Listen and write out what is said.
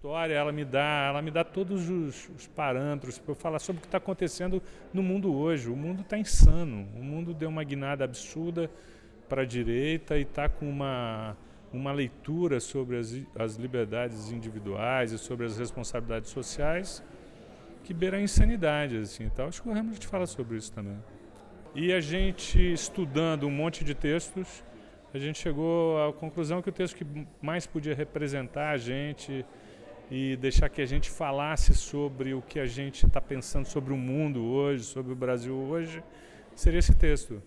história ela me dá, ela me dá todos os, os parâmetros para eu falar sobre o que está acontecendo no mundo hoje. O mundo está insano. O mundo deu uma guinada absurda para a direita e está com uma uma leitura sobre as, as liberdades individuais e sobre as responsabilidades sociais que beira a insanidade, assim. Então, acho que o Hamlet fala sobre isso também. E a gente, estudando um monte de textos, a gente chegou à conclusão que o texto que mais podia representar a gente e deixar que a gente falasse sobre o que a gente está pensando sobre o mundo hoje, sobre o Brasil hoje, seria esse texto.